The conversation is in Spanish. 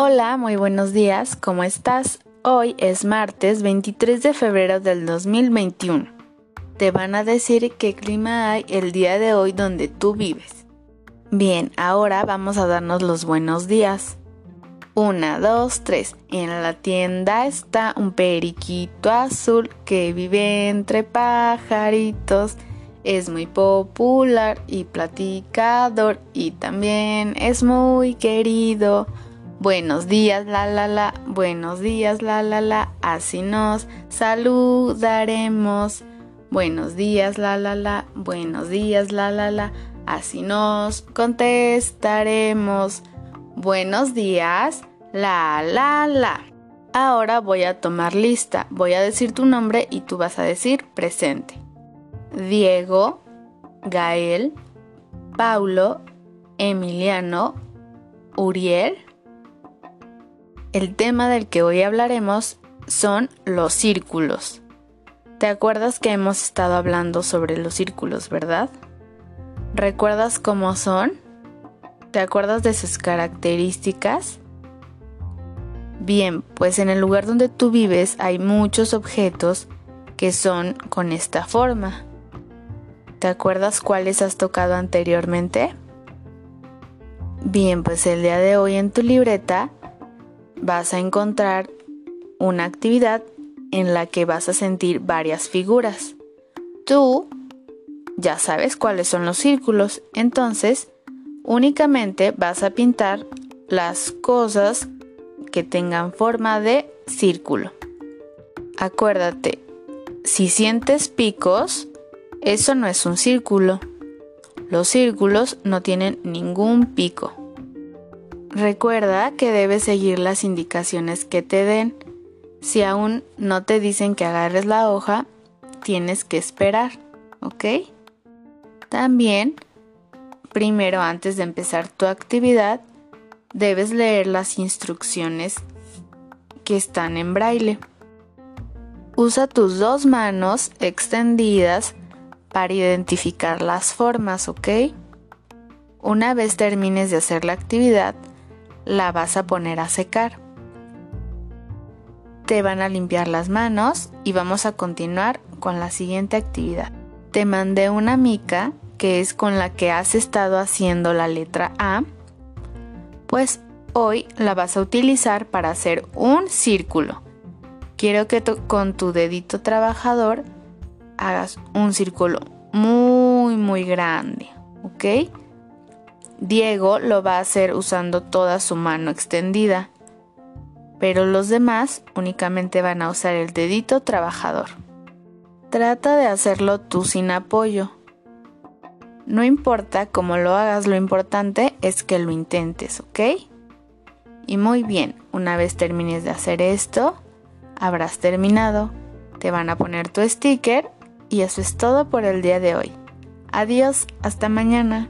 Hola, muy buenos días, ¿cómo estás? Hoy es martes 23 de febrero del 2021. Te van a decir qué clima hay el día de hoy donde tú vives. Bien, ahora vamos a darnos los buenos días. Una, dos, tres. En la tienda está un periquito azul que vive entre pajaritos. Es muy popular y platicador y también es muy querido. Buenos días, la la la, buenos días, la la la, así nos saludaremos. Buenos días, la la la, buenos días, la la la, así nos contestaremos. Buenos días, la la la. Ahora voy a tomar lista, voy a decir tu nombre y tú vas a decir presente. Diego, Gael, Paulo, Emiliano, Uriel, el tema del que hoy hablaremos son los círculos. ¿Te acuerdas que hemos estado hablando sobre los círculos, verdad? ¿Recuerdas cómo son? ¿Te acuerdas de sus características? Bien, pues en el lugar donde tú vives hay muchos objetos que son con esta forma. ¿Te acuerdas cuáles has tocado anteriormente? Bien, pues el día de hoy en tu libreta vas a encontrar una actividad en la que vas a sentir varias figuras. Tú ya sabes cuáles son los círculos, entonces únicamente vas a pintar las cosas que tengan forma de círculo. Acuérdate, si sientes picos, eso no es un círculo. Los círculos no tienen ningún pico. Recuerda que debes seguir las indicaciones que te den. Si aún no te dicen que agarres la hoja, tienes que esperar, ¿ok? También, primero antes de empezar tu actividad, debes leer las instrucciones que están en braille. Usa tus dos manos extendidas para identificar las formas, ¿ok? Una vez termines de hacer la actividad, la vas a poner a secar. Te van a limpiar las manos y vamos a continuar con la siguiente actividad. Te mandé una mica que es con la que has estado haciendo la letra A. Pues hoy la vas a utilizar para hacer un círculo. Quiero que con tu dedito trabajador hagas un círculo muy muy grande, ¿ok? Diego lo va a hacer usando toda su mano extendida, pero los demás únicamente van a usar el dedito trabajador. Trata de hacerlo tú sin apoyo. No importa cómo lo hagas, lo importante es que lo intentes, ¿ok? Y muy bien, una vez termines de hacer esto, habrás terminado, te van a poner tu sticker y eso es todo por el día de hoy. Adiós, hasta mañana.